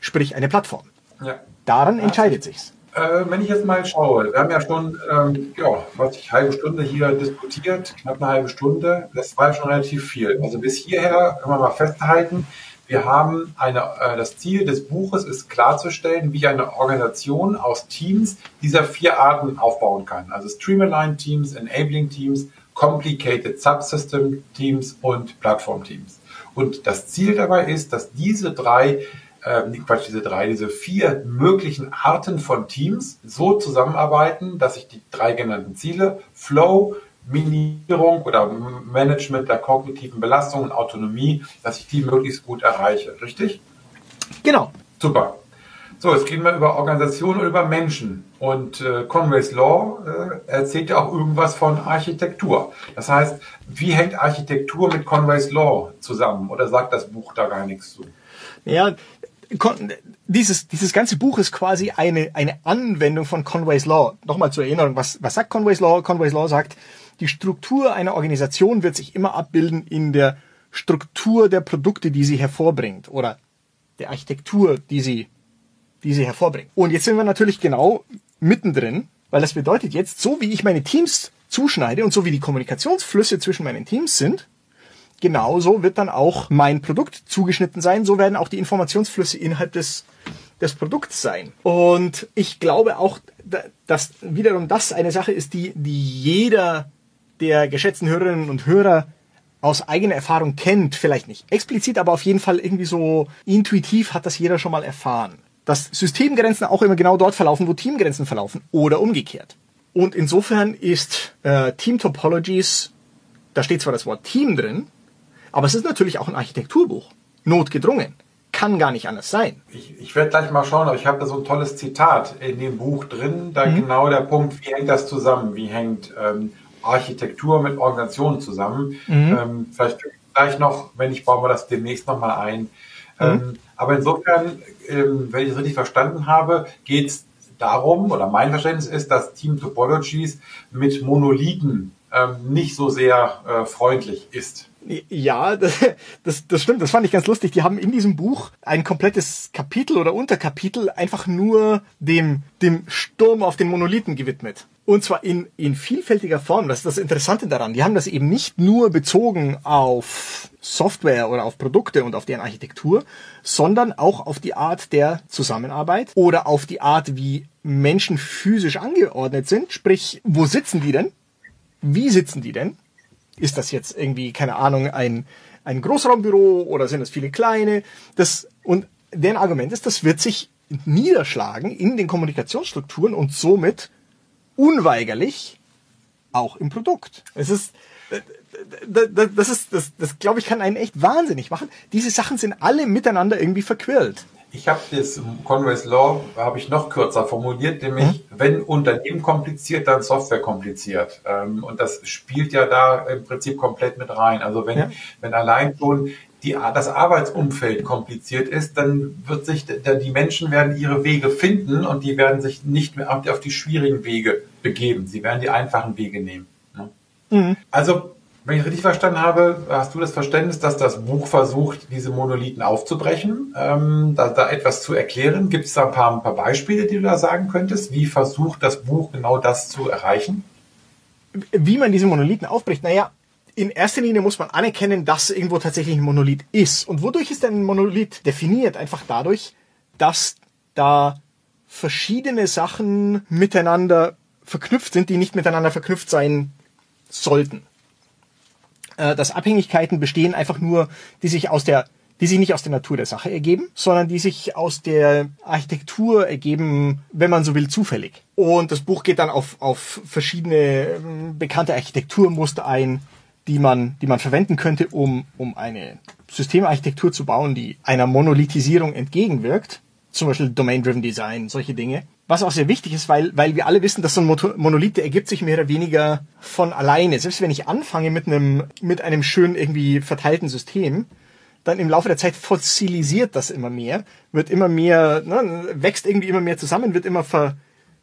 Sprich eine Plattform. Ja. Daran entscheidet sich's. Äh, wenn ich jetzt mal schaue, wir haben ja schon, ähm, ja, was ich, halbe Stunde hier diskutiert, knapp eine halbe Stunde, das war schon relativ viel. Also bis hierher können wir mal festhalten, wir haben eine, äh, das Ziel des Buches ist klarzustellen, wie eine Organisation aus Teams dieser vier Arten aufbauen kann. Also Streamline Teams, Enabling Teams, Complicated Subsystem Teams und Plattform Teams. Und das Ziel dabei ist, dass diese drei, äh, Quatsch, diese drei, diese vier möglichen Arten von Teams so zusammenarbeiten, dass ich die drei genannten Ziele, Flow, Minimierung oder Management der kognitiven Belastung und Autonomie, dass ich die möglichst gut erreiche. Richtig? Genau. Super. So, jetzt reden wir über Organisationen und über Menschen. Und äh, Conway's Law äh, erzählt ja auch irgendwas von Architektur. Das heißt, wie hängt Architektur mit Conway's Law zusammen? Oder sagt das Buch da gar nichts zu? Ja, dieses, dieses ganze Buch ist quasi eine, eine Anwendung von Conway's Law. Nochmal zur Erinnerung, was, was sagt Conway's Law? Conway's Law sagt, die Struktur einer Organisation wird sich immer abbilden in der Struktur der Produkte, die sie hervorbringt oder der Architektur, die sie, die sie hervorbringt. Und jetzt sind wir natürlich genau mittendrin, weil das bedeutet jetzt, so wie ich meine Teams zuschneide und so wie die Kommunikationsflüsse zwischen meinen Teams sind, genauso wird dann auch mein Produkt zugeschnitten sein. So werden auch die Informationsflüsse innerhalb des, des Produkts sein. Und ich glaube auch, dass wiederum das eine Sache ist, die, die jeder der geschätzten Hörerinnen und Hörer aus eigener Erfahrung kennt, vielleicht nicht explizit, aber auf jeden Fall irgendwie so intuitiv hat das jeder schon mal erfahren. Dass Systemgrenzen auch immer genau dort verlaufen, wo Teamgrenzen verlaufen oder umgekehrt. Und insofern ist äh, Team Topologies, da steht zwar das Wort Team drin, aber es ist natürlich auch ein Architekturbuch. Notgedrungen. Kann gar nicht anders sein. Ich, ich werde gleich mal schauen, aber ich habe da so ein tolles Zitat in dem Buch drin. Da mhm. genau der Punkt, wie hängt das zusammen? Wie hängt ähm, Architektur mit Organisationen zusammen? Mhm. Ähm, vielleicht gleich noch, wenn ich baue wir das demnächst nochmal ein. Mhm. Ähm, aber insofern, ähm, wenn ich es richtig verstanden habe, geht es darum, oder mein Verständnis ist, dass Team Topologies mit Monolithen ähm, nicht so sehr äh, freundlich ist. Ja, das, das, das stimmt. Das fand ich ganz lustig. Die haben in diesem Buch ein komplettes Kapitel oder Unterkapitel einfach nur dem, dem Sturm auf den Monolithen gewidmet. Und zwar in, in vielfältiger Form. Das ist das Interessante daran. Die haben das eben nicht nur bezogen auf Software oder auf Produkte und auf deren Architektur, sondern auch auf die Art der Zusammenarbeit oder auf die Art, wie Menschen physisch angeordnet sind. Sprich, wo sitzen die denn? Wie sitzen die denn? Ist das jetzt irgendwie, keine Ahnung, ein, ein Großraumbüro oder sind es viele kleine? Das, und deren Argument ist, das wird sich niederschlagen in den Kommunikationsstrukturen und somit unweigerlich auch im Produkt. Es ist, das ist, das, das glaube ich, kann einen echt wahnsinnig machen. Diese Sachen sind alle miteinander irgendwie verquirlt. Ich habe das Conway's Law habe ich noch kürzer formuliert, nämlich mhm. wenn Unternehmen kompliziert, dann Software kompliziert. Ähm, und das spielt ja da im Prinzip komplett mit rein. Also wenn, ja. wenn allein schon die, das Arbeitsumfeld kompliziert ist, dann wird sich, die Menschen werden ihre Wege finden und die werden sich nicht mehr auf die schwierigen Wege begeben. Sie werden die einfachen Wege nehmen. Ne? Mhm. Also wenn ich richtig verstanden habe, hast du das Verständnis, dass das Buch versucht, diese Monolithen aufzubrechen, ähm, da, da etwas zu erklären? Gibt es da ein paar, ein paar Beispiele, die du da sagen könntest? Wie versucht das Buch genau das zu erreichen? Wie man diese Monolithen aufbricht? Naja, in erster Linie muss man anerkennen, dass irgendwo tatsächlich ein Monolith ist. Und wodurch ist denn ein Monolith definiert? Einfach dadurch, dass da verschiedene Sachen miteinander verknüpft sind, die nicht miteinander verknüpft sein sollten. Äh, dass Abhängigkeiten bestehen einfach nur, die sich aus der die sich nicht aus der Natur der Sache ergeben, sondern die sich aus der Architektur ergeben, wenn man so will, zufällig. Und das Buch geht dann auf, auf verschiedene ähm, bekannte Architekturmuster ein, die man, die man verwenden könnte, um, um eine Systemarchitektur zu bauen, die einer Monolithisierung entgegenwirkt. Zum Beispiel Domain-Driven Design, solche Dinge. Was auch sehr wichtig ist, weil, weil wir alle wissen, dass so ein Monolith, der ergibt sich mehr oder weniger von alleine. Selbst wenn ich anfange mit einem, mit einem schön irgendwie verteilten System, dann im Laufe der Zeit fossilisiert das immer mehr, wird immer mehr, ne, wächst irgendwie immer mehr zusammen, wird immer ver,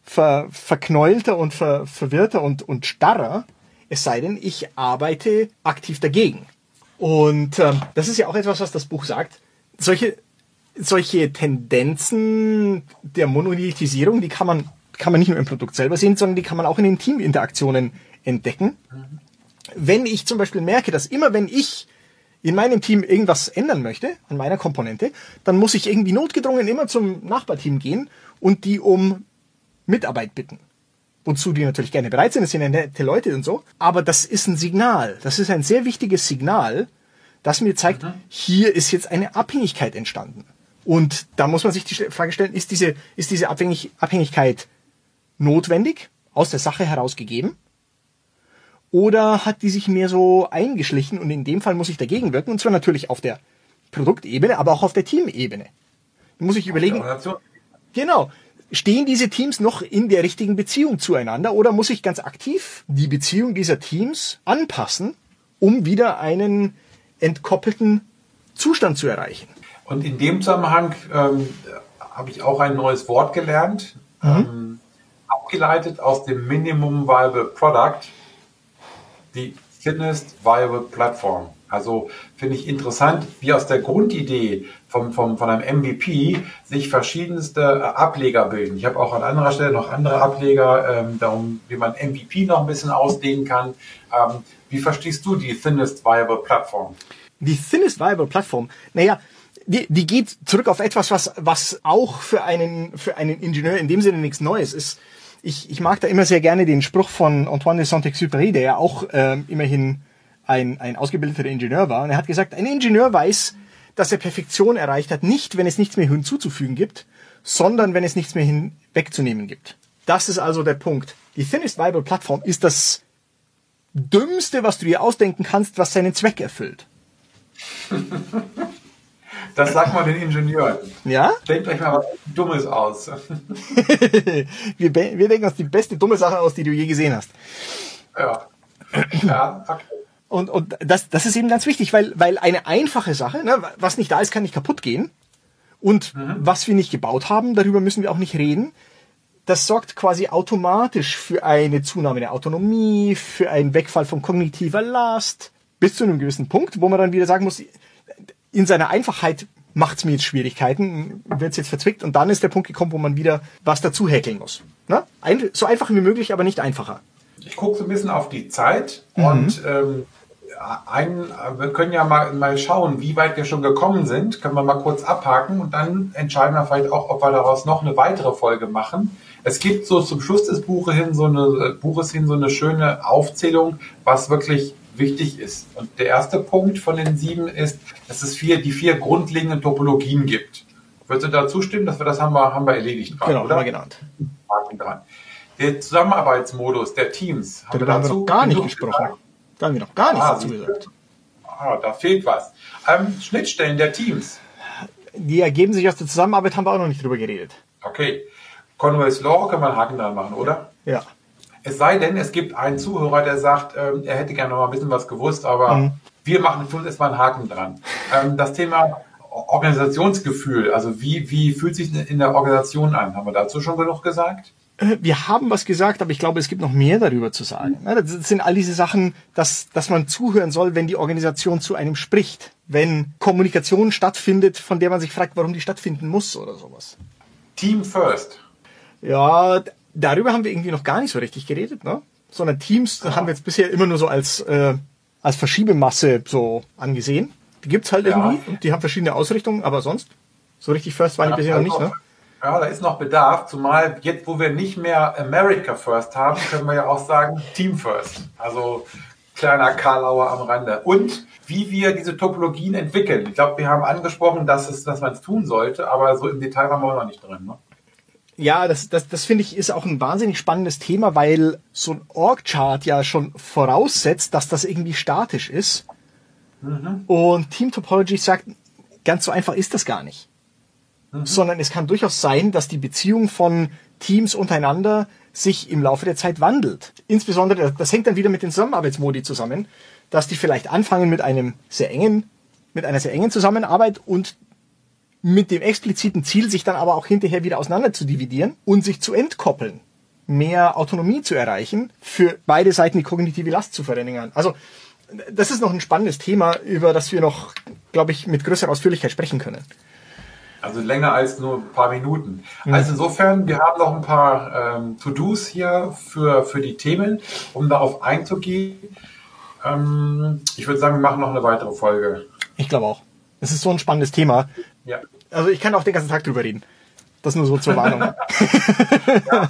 ver, verknäulter und ver, verwirrter und, und starrer. Es sei denn, ich arbeite aktiv dagegen. Und ähm, das ist ja auch etwas, was das Buch sagt. Solche solche Tendenzen der Monolithisierung, die kann man, kann man nicht nur im Produkt selber sehen, sondern die kann man auch in den Teaminteraktionen entdecken. Mhm. Wenn ich zum Beispiel merke, dass immer wenn ich in meinem Team irgendwas ändern möchte, an meiner Komponente, dann muss ich irgendwie notgedrungen immer zum Nachbarteam gehen und die um Mitarbeit bitten. Wozu die natürlich gerne bereit sind, das sind ja nette Leute und so. Aber das ist ein Signal. Das ist ein sehr wichtiges Signal, das mir zeigt, mhm. hier ist jetzt eine Abhängigkeit entstanden. Und da muss man sich die Frage stellen, ist diese, ist diese Abhängig Abhängigkeit notwendig, aus der Sache heraus gegeben? Oder hat die sich mehr so eingeschlichen und in dem Fall muss ich dagegen wirken, und zwar natürlich auf der Produktebene, aber auch auf der Teamebene. Da muss ich überlegen, genau, stehen diese Teams noch in der richtigen Beziehung zueinander oder muss ich ganz aktiv die Beziehung dieser Teams anpassen, um wieder einen entkoppelten Zustand zu erreichen? Und in dem Zusammenhang ähm, habe ich auch ein neues Wort gelernt, mhm. ähm, abgeleitet aus dem Minimum Viable Product. die thinnest viable platform. Also finde ich interessant, wie aus der Grundidee vom, vom, von einem MVP sich verschiedenste äh, Ableger bilden. Ich habe auch an anderer Stelle noch andere Ableger, ähm, darum, wie man MVP noch ein bisschen ausdehnen kann. Ähm, wie verstehst du die thinnest viable platform? Die thinnest viable platform, naja, die, die geht zurück auf etwas, was, was auch für einen, für einen Ingenieur in dem Sinne nichts Neues ist. Ich, ich mag da immer sehr gerne den Spruch von Antoine de Saint-Exupéry, der ja auch ähm, immerhin ein, ein ausgebildeter Ingenieur war. Und er hat gesagt, ein Ingenieur weiß, dass er Perfektion erreicht hat, nicht wenn es nichts mehr hinzuzufügen gibt, sondern wenn es nichts mehr hinwegzunehmen gibt. Das ist also der Punkt. Die Thinnest Viable Plattform ist das Dümmste, was du dir ausdenken kannst, was seinen Zweck erfüllt. Das sagt man den Ingenieuren. Ja? Denkt euch mal was Dummes aus. wir, wir denken uns die beste dumme Sache aus, die du je gesehen hast. Ja. Ja, okay. Und, und das, das ist eben ganz wichtig, weil, weil eine einfache Sache, ne, was nicht da ist, kann nicht kaputt gehen. Und mhm. was wir nicht gebaut haben, darüber müssen wir auch nicht reden. Das sorgt quasi automatisch für eine Zunahme der Autonomie, für einen Wegfall von kognitiver Last, bis zu einem gewissen Punkt, wo man dann wieder sagen muss, in seiner Einfachheit macht's mir jetzt Schwierigkeiten, wird's jetzt verzwickt und dann ist der Punkt gekommen, wo man wieder was dazu häkeln muss. Ne? Ein, so einfach wie möglich, aber nicht einfacher. Ich gucke so ein bisschen auf die Zeit mhm. und ähm, ein, wir können ja mal, mal schauen, wie weit wir schon gekommen sind. Können wir mal kurz abhaken und dann entscheiden wir vielleicht auch, ob wir daraus noch eine weitere Folge machen. Es gibt so zum Schluss des Buches hin so eine, Buches hin so eine schöne Aufzählung, was wirklich wichtig ist. Und der erste Punkt von den sieben ist, dass es vier, die vier grundlegenden Topologien gibt. Würdest du da zustimmen, dass wir das haben wir, haben wir erledigt gerade, genau, oder? Haben wir genannt. Dran. Der Zusammenarbeitsmodus der Teams. Haben, ja, wir, haben wir noch gar nicht gesprochen. Da haben wir noch gar nichts ah, dazu gesagt. Ah, da fehlt was. Ähm, Schnittstellen der Teams. Die ergeben sich aus der Zusammenarbeit, haben wir auch noch nicht drüber geredet. Okay. Conway's Law wir einen Haken dran machen, oder? Ja. Es sei denn, es gibt einen Zuhörer, der sagt, ähm, er hätte gerne noch mal ein bisschen was gewusst, aber mhm. wir machen für uns erstmal einen Haken dran. Ähm, das Thema Organisationsgefühl, also wie, wie fühlt sich in der Organisation an? Haben wir dazu schon genug gesagt? Äh, wir haben was gesagt, aber ich glaube, es gibt noch mehr darüber zu sagen. Das sind all diese Sachen, dass, dass man zuhören soll, wenn die Organisation zu einem spricht. Wenn Kommunikation stattfindet, von der man sich fragt, warum die stattfinden muss oder sowas. Team first. Ja, darüber haben wir irgendwie noch gar nicht so richtig geredet, ne? Sondern Teams ja. haben wir jetzt bisher immer nur so als, äh, als Verschiebemasse so angesehen. Die gibt's halt ja. irgendwie und die haben verschiedene Ausrichtungen, aber sonst so richtig first waren die bisher noch nicht, ne? Ja, da ist noch Bedarf, zumal jetzt, wo wir nicht mehr America First haben, können wir ja auch sagen Team First. Also kleiner Karlauer am Rande. Und wie wir diese Topologien entwickeln. Ich glaube, wir haben angesprochen, dass, es, dass man es tun sollte, aber so im Detail waren wir noch nicht drin. Ne? Ja, das, das, das finde ich ist auch ein wahnsinnig spannendes Thema, weil so ein Org-Chart ja schon voraussetzt, dass das irgendwie statisch ist. Mhm. Und Team Topology sagt, ganz so einfach ist das gar nicht. Mhm. sondern es kann durchaus sein, dass die Beziehung von Teams untereinander sich im Laufe der Zeit wandelt. Insbesondere, das hängt dann wieder mit den Zusammenarbeitsmodi zusammen, dass die vielleicht anfangen mit einem sehr engen, mit einer sehr engen Zusammenarbeit und mit dem expliziten Ziel, sich dann aber auch hinterher wieder auseinander zu dividieren und sich zu entkoppeln, mehr Autonomie zu erreichen, für beide Seiten die kognitive Last zu verringern. Also, das ist noch ein spannendes Thema, über das wir noch, glaube ich, mit größerer Ausführlichkeit sprechen können. Also länger als nur ein paar Minuten. Mhm. Also insofern, wir haben noch ein paar ähm, To-Dos hier für, für die Themen, um darauf einzugehen. Ähm, ich würde sagen, wir machen noch eine weitere Folge. Ich glaube auch. Es ist so ein spannendes Thema. Ja. Also ich kann auch den ganzen Tag drüber reden. Das nur so zur Warnung. ja.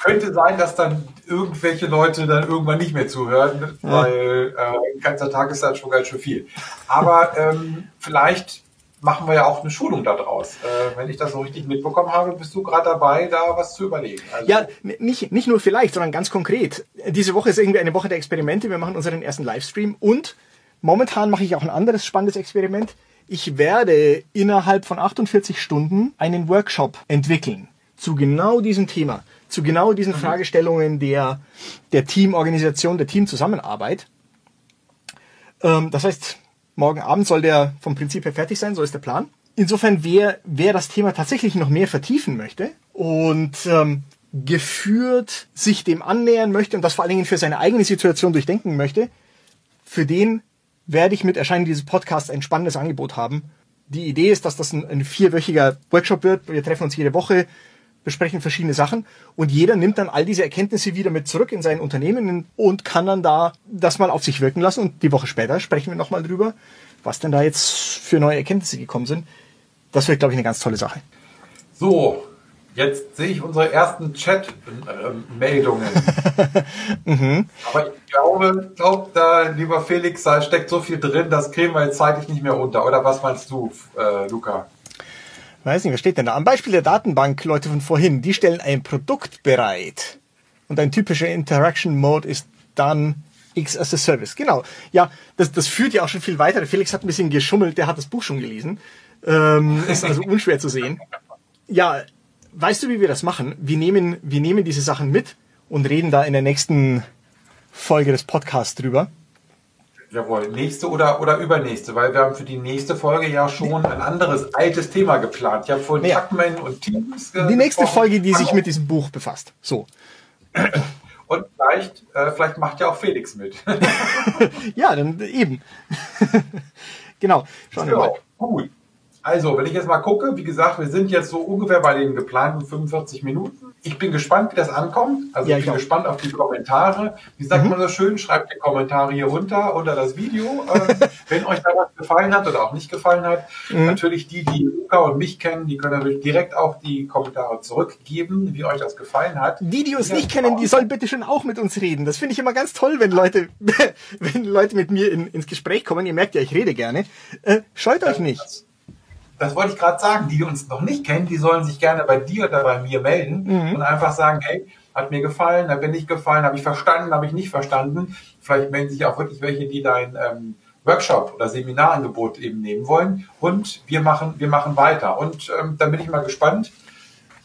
Könnte sein, dass dann irgendwelche Leute dann irgendwann nicht mehr zuhören, weil äh, ein ganzer Tag ist dann schon ganz schön viel. Aber ähm, vielleicht machen wir ja auch eine Schulung daraus. Äh, wenn ich das so richtig mitbekommen habe, bist du gerade dabei, da was zu überlegen. Also ja, nicht, nicht nur vielleicht, sondern ganz konkret. Diese Woche ist irgendwie eine Woche der Experimente. Wir machen unseren ersten Livestream und momentan mache ich auch ein anderes spannendes Experiment. Ich werde innerhalb von 48 Stunden einen Workshop entwickeln zu genau diesem Thema, zu genau diesen mhm. Fragestellungen der, der Teamorganisation, der Teamzusammenarbeit. Ähm, das heißt, Morgen Abend soll der vom Prinzip her fertig sein, so ist der Plan. Insofern, wer, wer das Thema tatsächlich noch mehr vertiefen möchte und ähm, geführt sich dem annähern möchte und das vor allen Dingen für seine eigene Situation durchdenken möchte, für den werde ich mit Erscheinen dieses Podcasts ein spannendes Angebot haben. Die Idee ist, dass das ein, ein vierwöchiger Workshop wird. Wir treffen uns jede Woche, besprechen verschiedene Sachen und jeder nimmt dann all diese Erkenntnisse wieder mit zurück in sein Unternehmen und kann dann da das mal auf sich wirken lassen und die Woche später sprechen wir nochmal drüber, was denn da jetzt für neue Erkenntnisse gekommen sind. Das wird, glaube ich, eine ganz tolle Sache. So, jetzt sehe ich unsere ersten Chat-Meldungen. mhm. Aber ich glaube, glaub, da, lieber Felix, da steckt so viel drin, das kriegen wir jetzt zeitlich nicht mehr runter. Oder was meinst du, äh, Luca? Weiß nicht, was steht denn da? Am Beispiel der Datenbank, Leute von vorhin, die stellen ein Produkt bereit. Und ein typischer Interaction Mode ist dann X as a Service. Genau. Ja, das, das führt ja auch schon viel weiter. Felix hat ein bisschen geschummelt, der hat das Buch schon gelesen. Ähm, ist also unschwer zu sehen. Ja, weißt du, wie wir das machen? Wir nehmen, wir nehmen diese Sachen mit und reden da in der nächsten Folge des Podcasts drüber. Jawohl, nächste oder, oder übernächste, weil wir haben für die nächste Folge ja schon ein anderes altes Thema geplant. Ich habe vorhin Ja. Tuckman und Teams Die nächste Folge, die sich mit diesem Buch befasst. So. Und vielleicht, äh, vielleicht macht ja auch Felix mit. Ja, dann eben. genau. Schauen wir mal. gut. Also, wenn ich jetzt mal gucke, wie gesagt, wir sind jetzt so ungefähr bei den geplanten 45 Minuten. Ich bin gespannt, wie das ankommt. Also Ja, ich bin auch. Mhm. gespannt auf die Kommentare. Wie sagt man so schön? Schreibt die Kommentare hier runter unter das Video. Ähm, wenn euch da was gefallen hat oder auch nicht gefallen hat. Mhm. Natürlich die, die Luca und mich kennen, die können natürlich direkt auch die Kommentare zurückgeben, wie euch das gefallen hat. Die, die uns Ja, nicht kennen, die sollen bitte schon auch mit uns reden. Das finde ich immer ganz toll, wenn Leute, wenn Leute mit mir in, ins Gespräch kommen. Ihr merkt ja, ich rede gerne. Äh, scheut euch nicht. Das, das wollte ich gerade sagen. Die, die uns noch nicht kennen, die sollen sich gerne bei dir oder bei mir melden Mhm. und einfach sagen, hey, hat mir gefallen, hat mir nicht gefallen, habe ich verstanden, habe ich nicht verstanden. Vielleicht melden sich auch wirklich welche, die dein ähm, Workshop oder Seminarangebot eben nehmen wollen. Und wir machen, wir machen weiter. Und ähm, dann bin ich mal gespannt,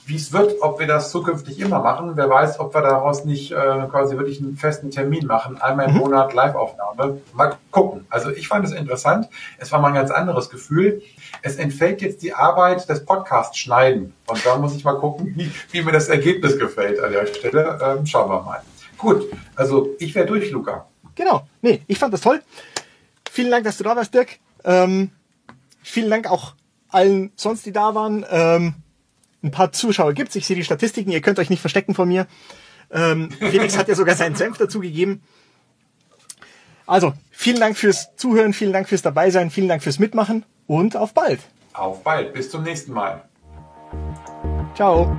wie es wird, ob wir das zukünftig immer machen. Wer weiß, ob wir daraus nicht äh, quasi wirklich einen festen Termin machen, einmal im Monat Live-Aufnahme. Mal gucken. Also ich fand es interessant. Es war mal ein ganz anderes Gefühl. Es entfällt jetzt die Arbeit des Podcasts schneiden. Und da muss ich mal gucken, wie, wie mir das Ergebnis gefällt an der Stelle. Ähm, schauen wir mal. Gut, also ich wäre durch, Luca. Genau. Nee, ich fand das toll. Vielen Dank, dass du da warst, Dirk. Ähm, vielen Dank auch allen sonst, die da waren. Ähm, ein paar Zuschauer gibt's. Ich sehe die Statistiken. Ihr könnt euch nicht verstecken vor mir. Ähm, Felix hat ja sogar seinen Senf dazu gegeben. Also, vielen Dank fürs Zuhören, vielen Dank fürs Dabeisein, vielen Dank fürs Mitmachen und auf bald. Auf bald. Bis zum nächsten Mal. Ciao.